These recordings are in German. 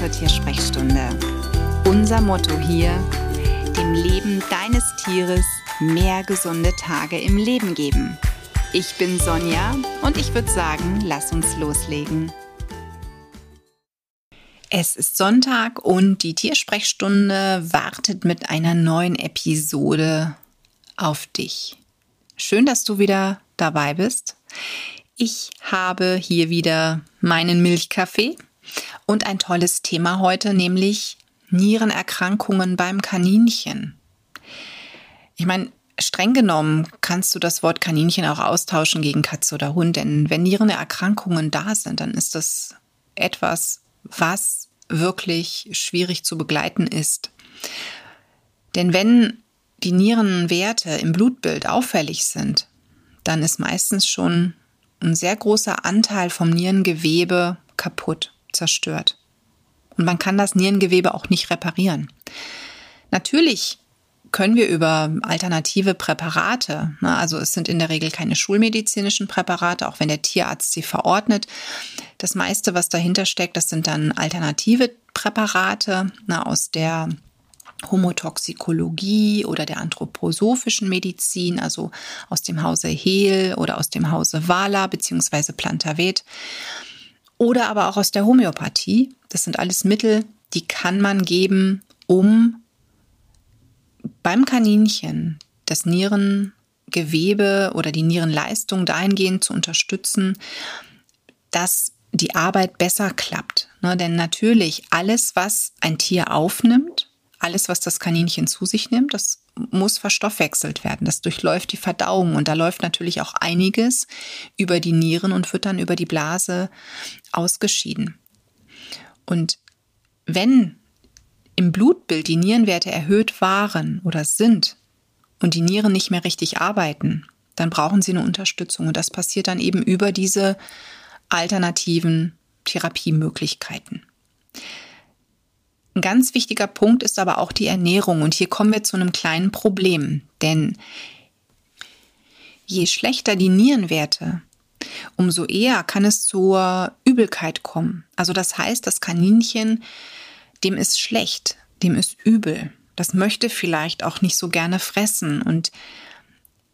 zur Tiersprechstunde. Unser Motto hier, dem Leben deines Tieres mehr gesunde Tage im Leben geben. Ich bin Sonja und ich würde sagen, lass uns loslegen. Es ist Sonntag und die Tiersprechstunde wartet mit einer neuen Episode auf dich. Schön, dass du wieder dabei bist. Ich habe hier wieder meinen Milchkaffee und ein tolles Thema heute, nämlich Nierenerkrankungen beim Kaninchen. Ich meine, streng genommen kannst du das Wort Kaninchen auch austauschen gegen Katze oder Hund, denn wenn Nierenerkrankungen da sind, dann ist das etwas, was wirklich schwierig zu begleiten ist. Denn wenn die Nierenwerte im Blutbild auffällig sind, dann ist meistens schon ein sehr großer Anteil vom Nierengewebe kaputt, zerstört. Und man kann das Nierengewebe auch nicht reparieren. Natürlich können wir über alternative Präparate, ne, also es sind in der Regel keine schulmedizinischen Präparate, auch wenn der Tierarzt sie verordnet. Das meiste, was dahinter steckt, das sind dann alternative Präparate ne, aus der Homotoxikologie oder der anthroposophischen Medizin, also aus dem Hause Hehl oder aus dem Hause Wala bzw. Plantavet oder aber auch aus der Homöopathie. Das sind alles Mittel, die kann man geben, um beim Kaninchen das Nierengewebe oder die Nierenleistung dahingehend zu unterstützen, dass die Arbeit besser klappt. Ne, denn natürlich alles, was ein Tier aufnimmt, alles, was das Kaninchen zu sich nimmt, das muss verstoffwechselt werden. Das durchläuft die Verdauung und da läuft natürlich auch einiges über die Nieren und wird dann über die Blase ausgeschieden. Und wenn im Blutbild die Nierenwerte erhöht waren oder sind und die Nieren nicht mehr richtig arbeiten, dann brauchen sie eine Unterstützung und das passiert dann eben über diese alternativen Therapiemöglichkeiten. Ein ganz wichtiger Punkt ist aber auch die Ernährung. Und hier kommen wir zu einem kleinen Problem. Denn je schlechter die Nierenwerte, umso eher kann es zur Übelkeit kommen. Also das heißt, das Kaninchen, dem ist schlecht, dem ist übel. Das möchte vielleicht auch nicht so gerne fressen. Und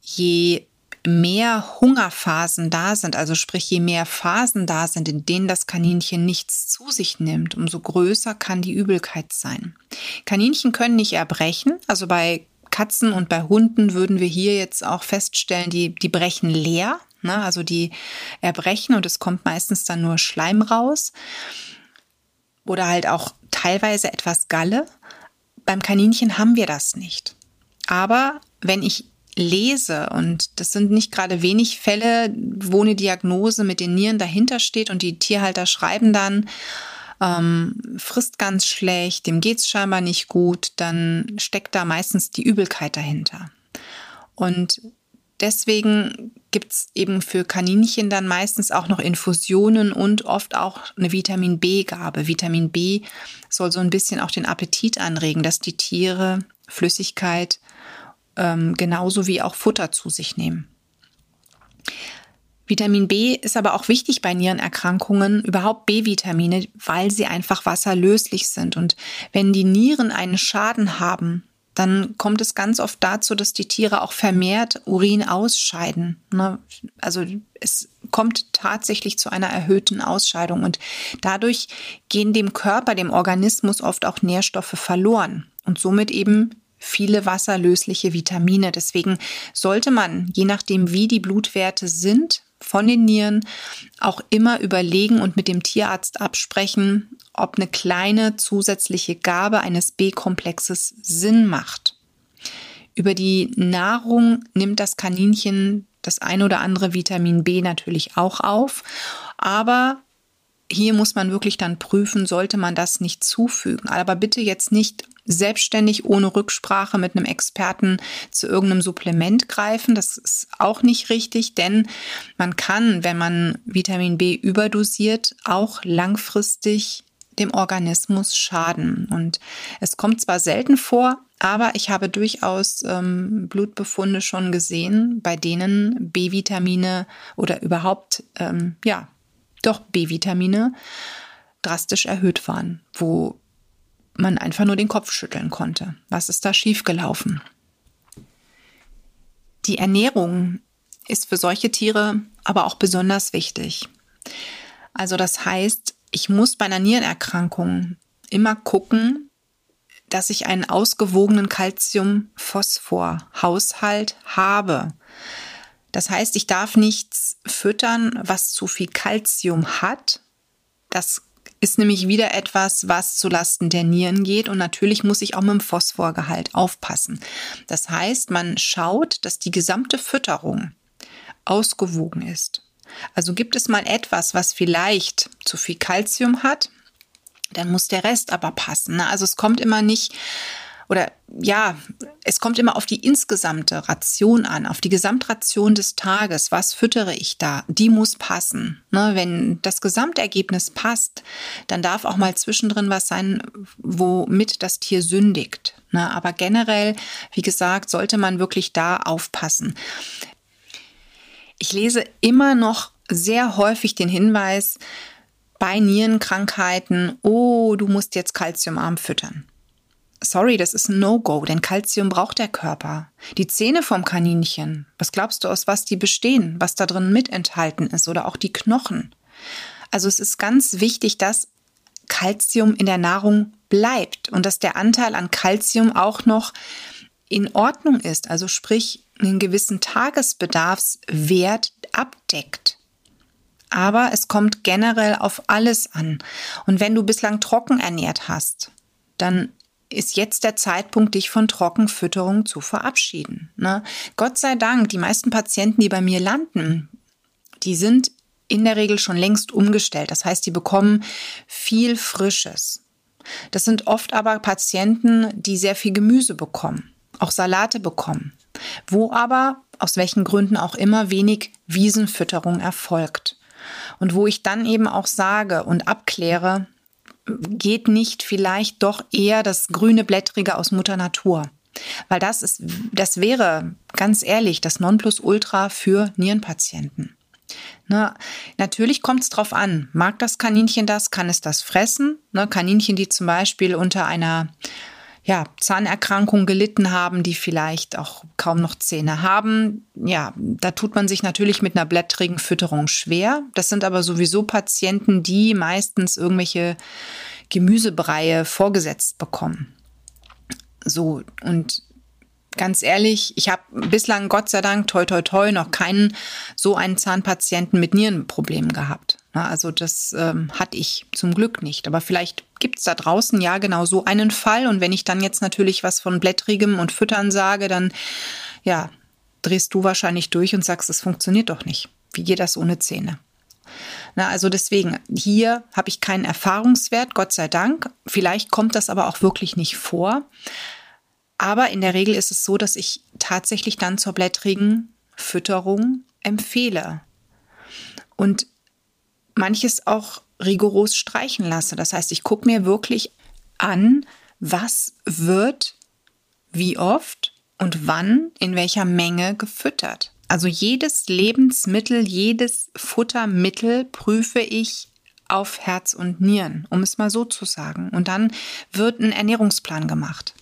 je mehr Hungerphasen da sind, also sprich je mehr Phasen da sind, in denen das Kaninchen nichts zu sich nimmt, umso größer kann die Übelkeit sein. Kaninchen können nicht erbrechen, also bei Katzen und bei Hunden würden wir hier jetzt auch feststellen, die, die brechen leer, ne? also die erbrechen und es kommt meistens dann nur Schleim raus oder halt auch teilweise etwas Galle. Beim Kaninchen haben wir das nicht. Aber wenn ich lese, und das sind nicht gerade wenig Fälle, wo eine Diagnose mit den Nieren dahinter steht und die Tierhalter schreiben dann, ähm, frisst ganz schlecht, dem geht's scheinbar nicht gut, dann steckt da meistens die Übelkeit dahinter. Und deswegen gibt's eben für Kaninchen dann meistens auch noch Infusionen und oft auch eine Vitamin B-Gabe. Vitamin B soll so ein bisschen auch den Appetit anregen, dass die Tiere Flüssigkeit ähm, genauso wie auch Futter zu sich nehmen. Vitamin B ist aber auch wichtig bei Nierenerkrankungen, überhaupt B-Vitamine, weil sie einfach wasserlöslich sind. Und wenn die Nieren einen Schaden haben, dann kommt es ganz oft dazu, dass die Tiere auch vermehrt Urin ausscheiden. Ne? Also es kommt tatsächlich zu einer erhöhten Ausscheidung und dadurch gehen dem Körper, dem Organismus oft auch Nährstoffe verloren und somit eben viele wasserlösliche Vitamine. Deswegen sollte man, je nachdem wie die Blutwerte sind, von den Nieren auch immer überlegen und mit dem Tierarzt absprechen, ob eine kleine zusätzliche Gabe eines B-Komplexes Sinn macht. Über die Nahrung nimmt das Kaninchen das ein oder andere Vitamin B natürlich auch auf, aber hier muss man wirklich dann prüfen, sollte man das nicht zufügen. Aber bitte jetzt nicht selbstständig ohne Rücksprache mit einem Experten zu irgendeinem Supplement greifen. Das ist auch nicht richtig, denn man kann, wenn man Vitamin B überdosiert, auch langfristig dem Organismus schaden. Und es kommt zwar selten vor, aber ich habe durchaus ähm, Blutbefunde schon gesehen, bei denen B-Vitamine oder überhaupt, ähm, ja, doch B-Vitamine drastisch erhöht waren, wo man einfach nur den Kopf schütteln konnte. Was ist da schiefgelaufen? Die Ernährung ist für solche Tiere aber auch besonders wichtig. Also das heißt, ich muss bei einer Nierenerkrankung immer gucken, dass ich einen ausgewogenen Calcium-Phosphor-Haushalt habe. Das heißt, ich darf nichts füttern, was zu viel Calcium hat. Das ist nämlich wieder etwas, was zulasten der Nieren geht. Und natürlich muss ich auch mit dem Phosphorgehalt aufpassen. Das heißt, man schaut, dass die gesamte Fütterung ausgewogen ist. Also gibt es mal etwas, was vielleicht zu viel Kalzium hat, dann muss der Rest aber passen. Ne? Also es kommt immer nicht oder ja, es kommt immer auf die insgesamte Ration an, auf die Gesamtration des Tages. Was füttere ich da? Die muss passen. Ne, wenn das Gesamtergebnis passt, dann darf auch mal zwischendrin was sein, womit das Tier sündigt. Ne, aber generell, wie gesagt, sollte man wirklich da aufpassen. Ich lese immer noch sehr häufig den Hinweis bei Nierenkrankheiten, oh, du musst jetzt kalziumarm füttern. Sorry, das ist ein No-Go, denn Kalzium braucht der Körper. Die Zähne vom Kaninchen, was glaubst du, aus was die bestehen, was da drin mit enthalten ist oder auch die Knochen? Also es ist ganz wichtig, dass Kalzium in der Nahrung bleibt und dass der Anteil an Kalzium auch noch in Ordnung ist, also sprich einen gewissen Tagesbedarfswert abdeckt. Aber es kommt generell auf alles an. Und wenn du bislang trocken ernährt hast, dann ist jetzt der Zeitpunkt, dich von Trockenfütterung zu verabschieden. Ne? Gott sei Dank, die meisten Patienten, die bei mir landen, die sind in der Regel schon längst umgestellt. Das heißt, die bekommen viel Frisches. Das sind oft aber Patienten, die sehr viel Gemüse bekommen, auch Salate bekommen, wo aber aus welchen Gründen auch immer wenig Wiesenfütterung erfolgt. Und wo ich dann eben auch sage und abkläre, geht nicht vielleicht doch eher das grüne Blättrige aus Mutter Natur? Weil das ist, das wäre ganz ehrlich das Nonplusultra für Nierenpatienten. Ne, natürlich kommt es drauf an. Mag das Kaninchen das? Kann es das fressen? Ne, Kaninchen, die zum Beispiel unter einer ja, Zahnerkrankung gelitten haben, die vielleicht auch kaum noch Zähne haben. Ja, da tut man sich natürlich mit einer blättrigen Fütterung schwer. Das sind aber sowieso Patienten, die meistens irgendwelche Gemüsebreie vorgesetzt bekommen. So, und ganz ehrlich, ich habe bislang Gott sei Dank, toi, toi, toi, noch keinen so einen Zahnpatienten mit Nierenproblemen gehabt. Also das ähm, hatte ich zum Glück nicht. Aber vielleicht gibt es da draußen ja genau so einen Fall. Und wenn ich dann jetzt natürlich was von Blättrigem und Füttern sage, dann ja, drehst du wahrscheinlich durch und sagst, es funktioniert doch nicht. Wie geht das ohne Zähne? Na, also deswegen, hier habe ich keinen Erfahrungswert, Gott sei Dank. Vielleicht kommt das aber auch wirklich nicht vor. Aber in der Regel ist es so, dass ich tatsächlich dann zur blättrigen Fütterung empfehle. Und manches auch rigoros streichen lasse. Das heißt, ich gucke mir wirklich an, was wird, wie oft und wann in welcher Menge gefüttert. Also jedes Lebensmittel, jedes Futtermittel prüfe ich auf Herz und Nieren, um es mal so zu sagen. Und dann wird ein Ernährungsplan gemacht.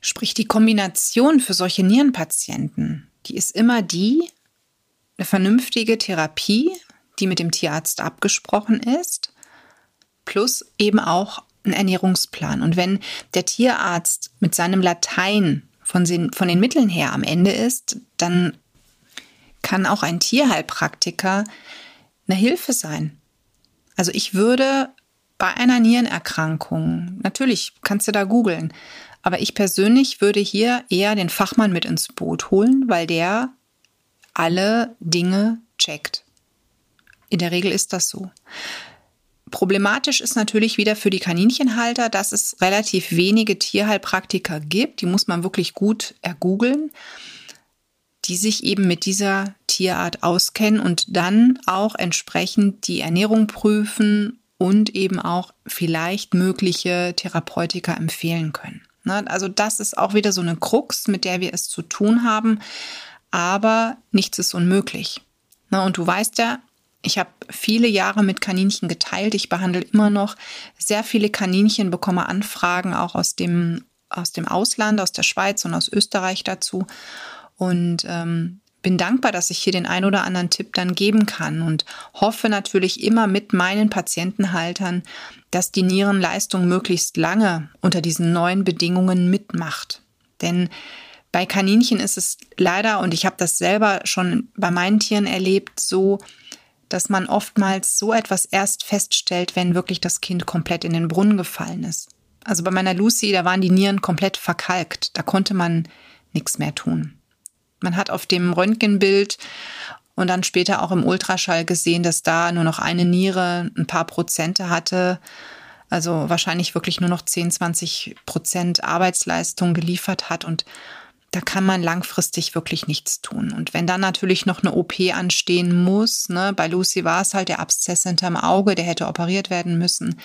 Sprich, die Kombination für solche Nierenpatienten, die ist immer die, eine vernünftige Therapie die mit dem Tierarzt abgesprochen ist, plus eben auch ein Ernährungsplan. Und wenn der Tierarzt mit seinem Latein von den, von den Mitteln her am Ende ist, dann kann auch ein Tierheilpraktiker eine Hilfe sein. Also ich würde bei einer Nierenerkrankung, natürlich kannst du da googeln, aber ich persönlich würde hier eher den Fachmann mit ins Boot holen, weil der alle Dinge checkt. In der Regel ist das so. Problematisch ist natürlich wieder für die Kaninchenhalter, dass es relativ wenige Tierheilpraktiker gibt, die muss man wirklich gut ergoogeln, die sich eben mit dieser Tierart auskennen und dann auch entsprechend die Ernährung prüfen und eben auch vielleicht mögliche Therapeutika empfehlen können. Ne, also das ist auch wieder so eine Krux, mit der wir es zu tun haben, aber nichts ist unmöglich. Ne, und du weißt ja, Ich habe viele Jahre mit Kaninchen geteilt. Ich behandle immer noch sehr viele Kaninchen, bekomme Anfragen auch aus dem, aus dem Ausland, aus der Schweiz und aus Österreich dazu. Und ähm, bin dankbar, dass ich hier den ein oder anderen Tipp dann geben kann und hoffe natürlich immer mit meinen Patientenhaltern, dass die Nierenleistung möglichst lange unter diesen neuen Bedingungen mitmacht. Denn bei Kaninchen ist es leider, und ich habe das selber schon bei meinen Tieren erlebt, so, dass man oftmals so etwas erst feststellt, wenn wirklich das Kind komplett in den Brunnen gefallen ist. Also bei meiner Lucy, da waren die Nieren komplett verkalkt. Da konnte man nichts mehr tun. Man hat auf dem Röntgenbild und dann später auch im Ultraschall gesehen, dass da nur noch eine Niere ein paar Prozente hatte. Also wahrscheinlich wirklich nur noch 10, 20 Prozent Arbeitsleistung geliefert hat. Und da kann man langfristig wirklich nichts tun. Und wenn dann natürlich noch eine OP anstehen muss, ne, bei Lucy war es halt der Abszess hinterm Auge, der hätte operiert werden müssen,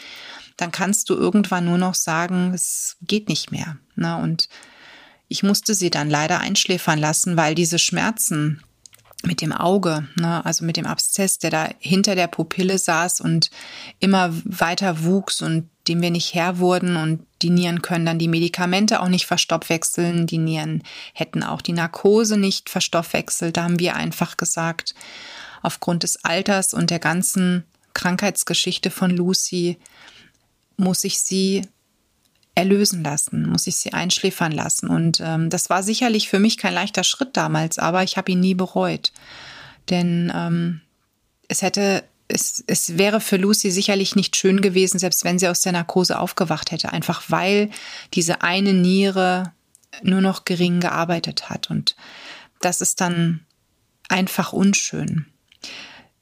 dann kannst du irgendwann nur noch sagen, es geht nicht mehr. Ne? Und ich musste sie dann leider einschläfern lassen, weil diese Schmerzen mit dem Auge, ne, also mit dem Abszess, der da hinter der Pupille saß und immer weiter wuchs und dem wir nicht Herr wurden und die Nieren können dann die Medikamente auch nicht verstoffwechseln, die Nieren hätten auch die Narkose nicht verstoffwechselt, da haben wir einfach gesagt, aufgrund des Alters und der ganzen Krankheitsgeschichte von Lucy muss ich sie erlösen lassen, muss ich sie einschläfern lassen. Und ähm, das war sicherlich für mich kein leichter Schritt damals, aber ich habe ihn nie bereut. Denn ähm, es hätte, es, es wäre für Lucy sicherlich nicht schön gewesen, selbst wenn sie aus der Narkose aufgewacht hätte, einfach weil diese eine Niere nur noch gering gearbeitet hat. Und das ist dann einfach unschön.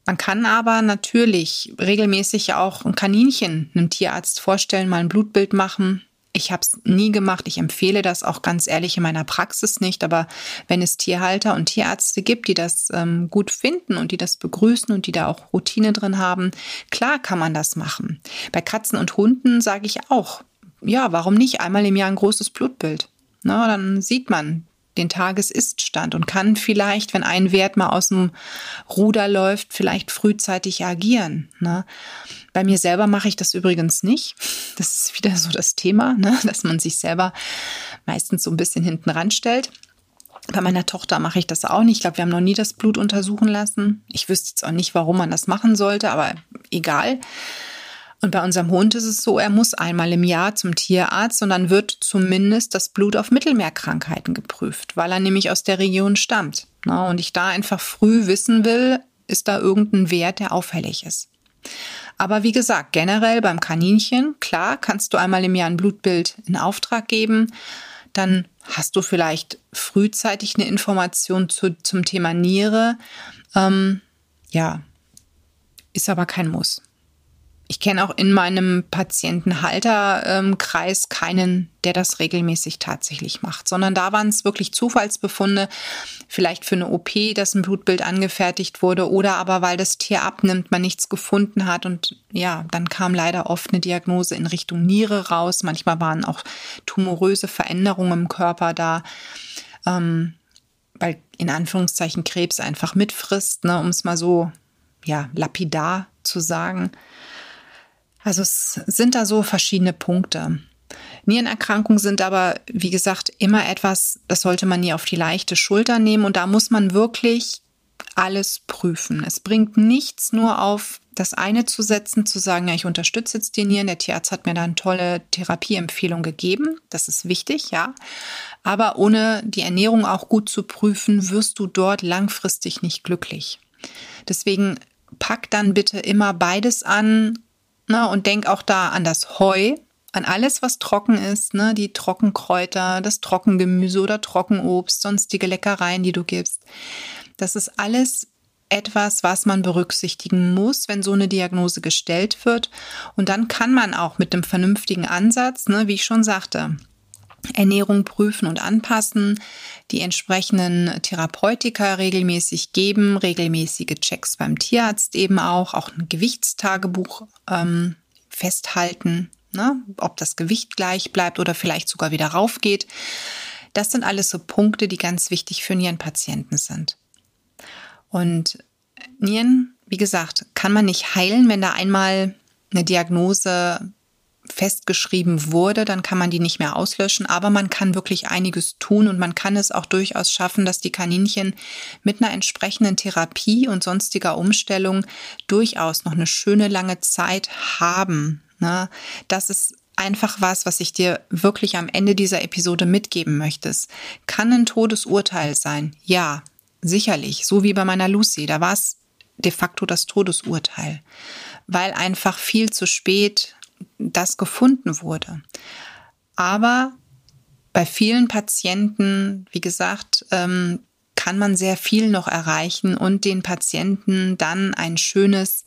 Man kann aber natürlich regelmäßig auch ein Kaninchen einem Tierarzt vorstellen, mal ein Blutbild machen, ich habe es nie gemacht. Ich empfehle das auch ganz ehrlich in meiner Praxis nicht. Aber wenn es Tierhalter und Tierärzte gibt, die das ähm, gut finden und die das begrüßen und die da auch Routine drin haben, klar kann man das machen. Bei Katzen und Hunden sage ich auch, ja, warum nicht einmal im Jahr ein großes Blutbild? Na, dann sieht man, den Tagesiststand und kann vielleicht, wenn ein Wert mal aus dem Ruder läuft, vielleicht frühzeitig agieren. Ne? Bei mir selber mache ich das übrigens nicht. Das ist wieder so das Thema, ne? dass man sich selber meistens so ein bisschen hinten ranstellt. Bei meiner Tochter mache ich das auch nicht. Ich glaube, wir haben noch nie das Blut untersuchen lassen. Ich wüsste jetzt auch nicht, warum man das machen sollte, aber egal. Und bei unserem Hund ist es so, er muss einmal im Jahr zum Tierarzt und dann wird zumindest das Blut auf Mittelmeerkrankheiten geprüft, weil er nämlich aus der Region stammt. Und ich da einfach früh wissen will, ist da irgendein Wert, der auffällig ist. Aber wie gesagt, generell beim Kaninchen, klar, kannst du einmal im Jahr ein Blutbild in Auftrag geben. Dann hast du vielleicht frühzeitig eine Information zu, zum Thema Niere. Ähm, ja, ist aber kein Muss. Ich kenne auch in meinem Patientenhalterkreis keinen, der das regelmäßig tatsächlich macht, sondern da waren es wirklich Zufallsbefunde, vielleicht für eine OP, dass ein Blutbild angefertigt wurde oder aber weil das Tier abnimmt, man nichts gefunden hat und ja, dann kam leider oft eine Diagnose in Richtung Niere raus. Manchmal waren auch tumoröse Veränderungen im Körper da. Ähm, weil in Anführungszeichen Krebs einfach mitfrisst, ne, um es mal so ja lapidar zu sagen. Also es sind da so verschiedene Punkte. Nierenerkrankungen sind aber, wie gesagt, immer etwas, das sollte man nie auf die leichte Schulter nehmen und da muss man wirklich alles prüfen. Es bringt nichts nur auf das eine zu setzen, zu sagen, ja, ich unterstütze jetzt die Nieren. Der Tierarzt hat mir da eine tolle Therapieempfehlung gegeben. Das ist wichtig, ja. Aber ohne die Ernährung auch gut zu prüfen, wirst du dort langfristig nicht glücklich. Deswegen pack dann bitte immer beides an, Ne? Und denk auch da an das Heu, an alles, was trocken ist, ne? die Trockenkräuter, das Trockengemüse oder Trockenobst, sonstige Leckereien, die du gibst. Das ist alles etwas, was man berücksichtigen muss, wenn so eine Diagnose gestellt wird. Und dann kann man auch mit dem vernünftigen Ansatz, ne, wie ich schon sagte, Ernährung prüfen und anpassen, die entsprechenden Therapeutika regelmäßig geben, regelmäßige Checks beim Tierarzt eben auch, auch ein Gewichtstagebuch ähm, festhalten, ne? ob das Gewicht gleich bleibt oder vielleicht sogar wieder raufgeht. Das sind alles so Punkte, die ganz wichtig für Nierenpatienten sind. Und Nieren wie gesagt, kann man nicht heilen, wenn da einmal eine Diagnose festgeschrieben wurde, dann kann man die nicht mehr auslöschen, aber man kann wirklich einiges tun und man kann es auch durchaus schaffen, dass die Kaninchen mit einer entsprechenden Therapie und sonstiger Umstellung durchaus noch eine schöne lange Zeit haben. Ne? Das ist einfach was, was ich dir wirklich am Ende dieser Episode mitgeben möchtest. Kann ein Todesurteil sein? Ja, sicherlich. So wie bei meiner Lucy. Da war es de facto das Todesurteil, weil einfach viel zu spät das gefunden wurde. Aber bei vielen Patienten, wie gesagt, ähm, kann man sehr viel noch erreichen und den Patienten dann ein schönes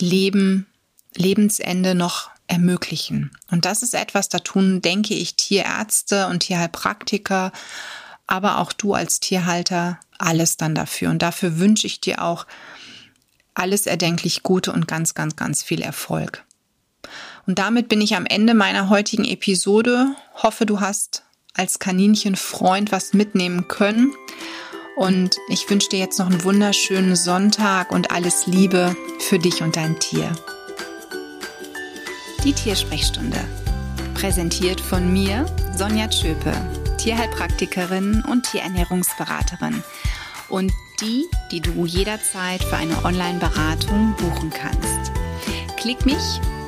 Leben, Lebensende noch ermöglichen. Und das ist etwas, da tun, denke ich, Tierärzte und Tierheilpraktiker, aber auch du als Tierhalter alles dann dafür. Und dafür wünsche ich dir auch alles erdenklich Gute und ganz, ganz, ganz viel Erfolg. Und damit bin ich am Ende meiner heutigen Episode. Hoffe, du hast als Kaninchenfreund was mitnehmen können. Und ich wünsche dir jetzt noch einen wunderschönen Sonntag und alles Liebe für dich und dein Tier. Die Tiersprechstunde. Präsentiert von mir, Sonja Tschöpe, Tierheilpraktikerin und Tierernährungsberaterin. Und die, die du jederzeit für eine Online-Beratung buchen kannst. Klick mich